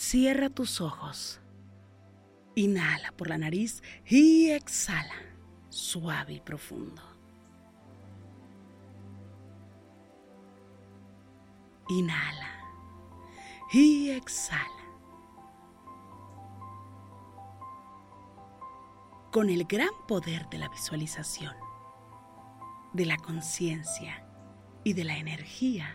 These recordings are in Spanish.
Cierra tus ojos. Inhala por la nariz y exhala, suave y profundo. Inhala y exhala. Con el gran poder de la visualización, de la conciencia y de la energía,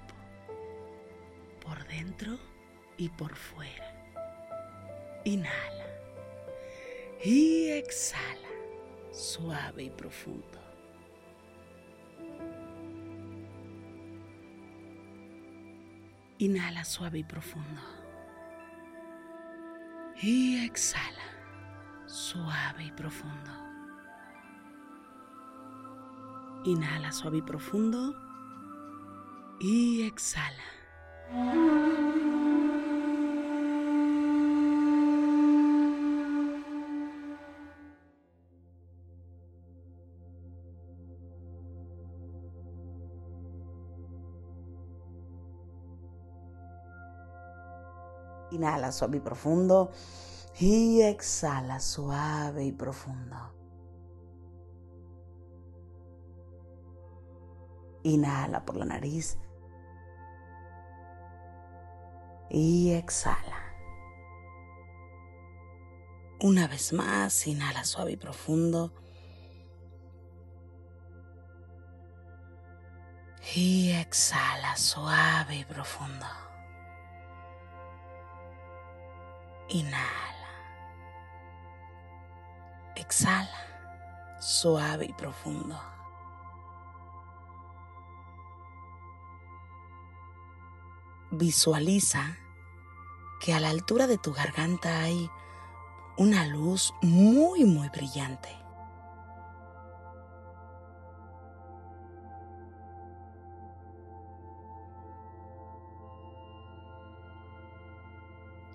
por dentro y por fuera. Inhala y exhala, suave y profundo. Inhala suave y profundo. Y exhala, suave y profundo. Inhala suave y profundo. Y exhala. Inhala suave y profundo. Y exhala suave y profundo. Inhala por la nariz. Y exhala. Una vez más, inhala suave y profundo. Y exhala suave y profundo. Inhala. Exhala. Suave y profundo. Visualiza que a la altura de tu garganta hay una luz muy, muy brillante.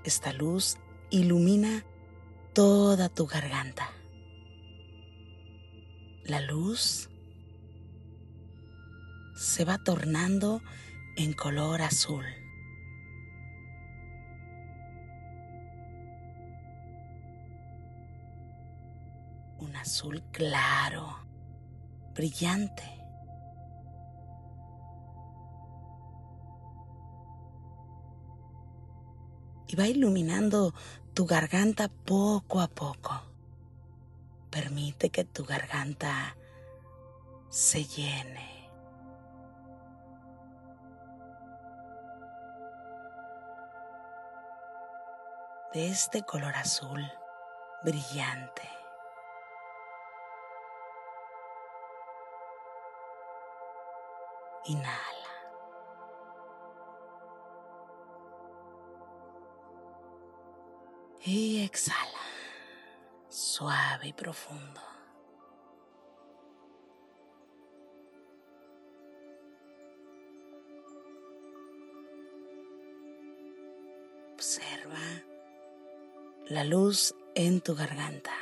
Esta luz ilumina toda tu garganta. La luz se va tornando en color azul. Azul claro, brillante. y va iluminando tu garganta poco a poco. Permite que tu garganta se llene. de este color azul brillante. Inhala. Y exhala, suave y profundo. Observa la luz en tu garganta.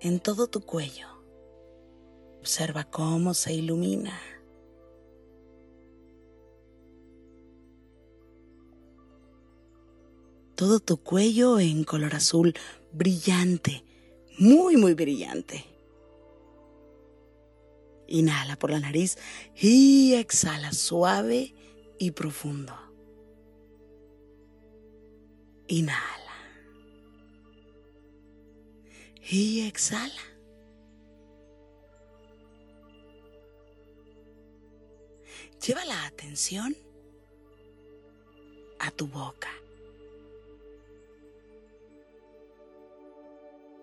En todo tu cuello Observa cómo se ilumina. Todo tu cuello en color azul brillante, muy, muy brillante. Inhala por la nariz y exhala suave y profundo. Inhala. Y exhala. Lleva la atención a tu boca.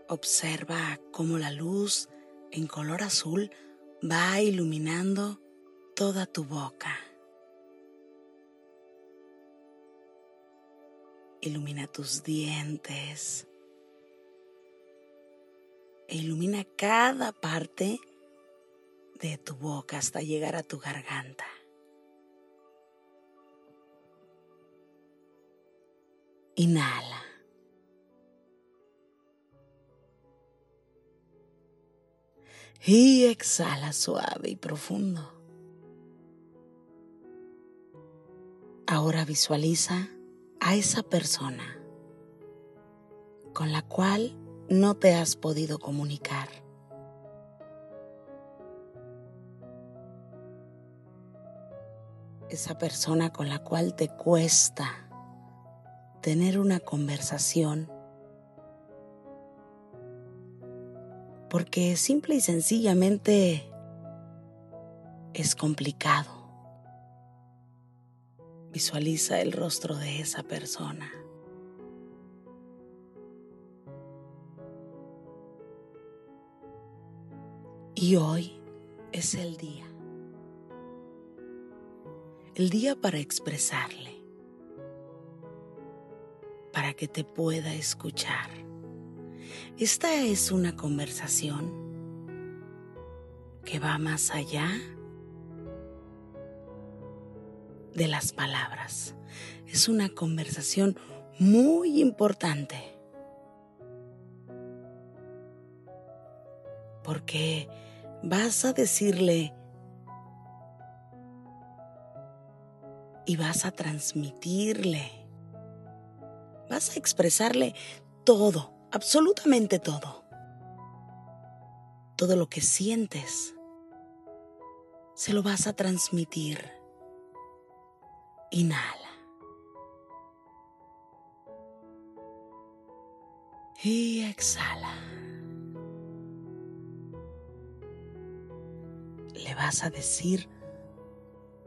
Observa cómo la luz en color azul va iluminando toda tu boca. Ilumina tus dientes. E ilumina cada parte de tu boca hasta llegar a tu garganta. Inhala. Y exhala suave y profundo. Ahora visualiza a esa persona con la cual no te has podido comunicar. Esa persona con la cual te cuesta tener una conversación porque simple y sencillamente es complicado. Visualiza el rostro de esa persona. Y hoy es el día. El día para expresarle para que te pueda escuchar. Esta es una conversación que va más allá de las palabras. Es una conversación muy importante. Porque vas a decirle y vas a transmitirle Vas a expresarle todo, absolutamente todo. Todo lo que sientes, se lo vas a transmitir. Inhala. Y exhala. Vas a decir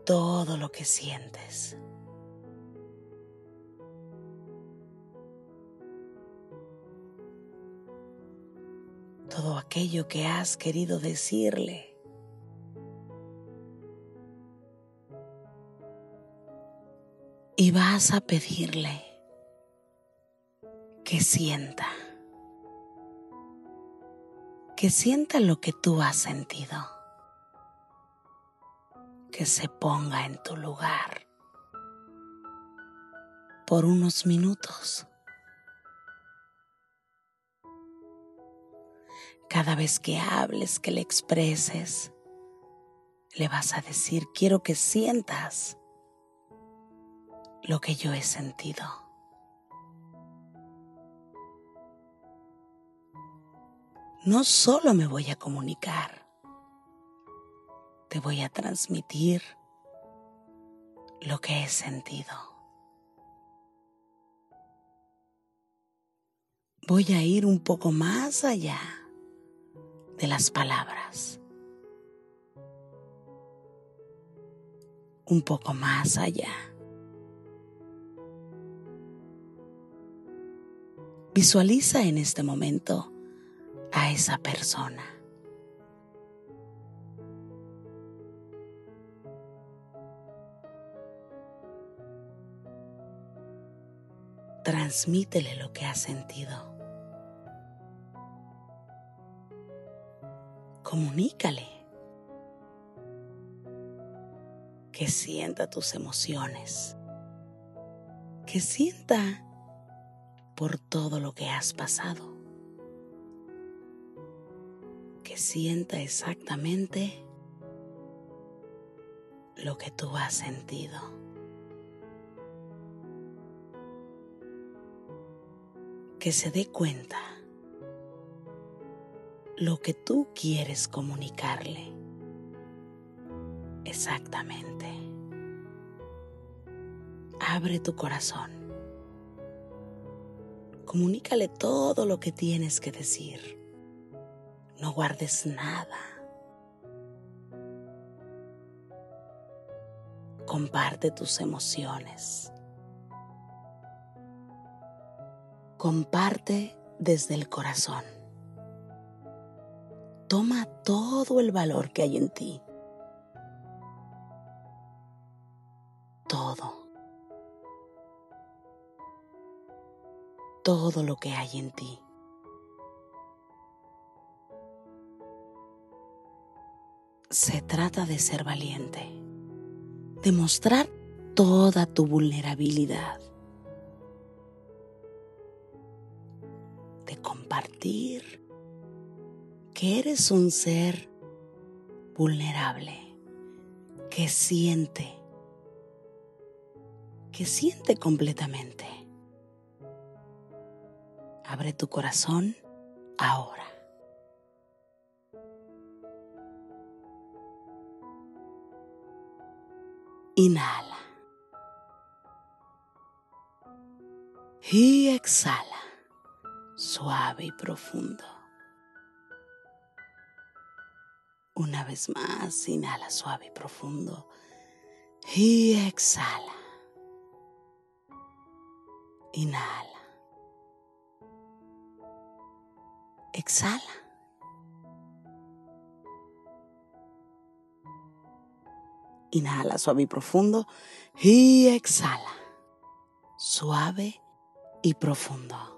todo lo que sientes. todo aquello que has querido decirle. Y vas a pedirle que sienta, que sienta lo que tú has sentido, que se ponga en tu lugar por unos minutos. Cada vez que hables, que le expreses, le vas a decir, quiero que sientas lo que yo he sentido. No solo me voy a comunicar, te voy a transmitir lo que he sentido. Voy a ir un poco más allá de las palabras. Un poco más allá. Visualiza en este momento a esa persona. Transmítele lo que has sentido. comunícale. Que sienta tus emociones. Que sienta por todo lo que has pasado. que sienta exactamente lo que tú has sentido. Que se dé cuenta lo que tú quieres comunicarle. Exactamente. Abre tu corazón. Comunícale todo lo que tienes que decir. No guardes nada. Comparte tus emociones. Comparte desde el corazón. Toma todo el valor que hay en ti. Todo. Todo lo que hay en ti. Se trata de ser valiente, de mostrar toda tu vulnerabilidad, compartir que eres un ser vulnerable, que siente, que siente completamente. Abre tu corazón ahora. Inhala. Y exhala, suave y profundo. Una vez más, inhala suave y profundo. Y exhala. Inhala. Exhala. Inhala suave y profundo. Y exhala. Suave y profundo.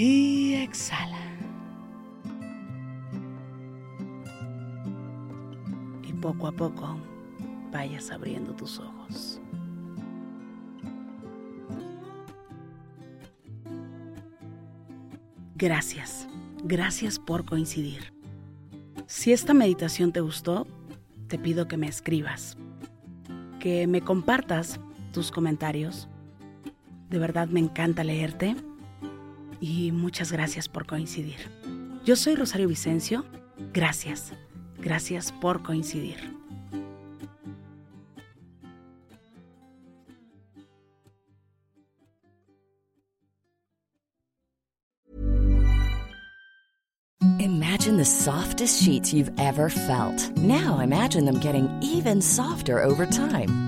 Y exhala. Y poco a poco vayas abriendo tus ojos. Gracias, gracias por coincidir. Si esta meditación te gustó, te pido que me escribas, que me compartas tus comentarios. De verdad me encanta leerte y muchas gracias por coincidir. Yo soy Rosario Vicencio. Gracias. Gracias por coincidir. Imagine the softest sheets you've ever felt. Now imagine them getting even softer over time.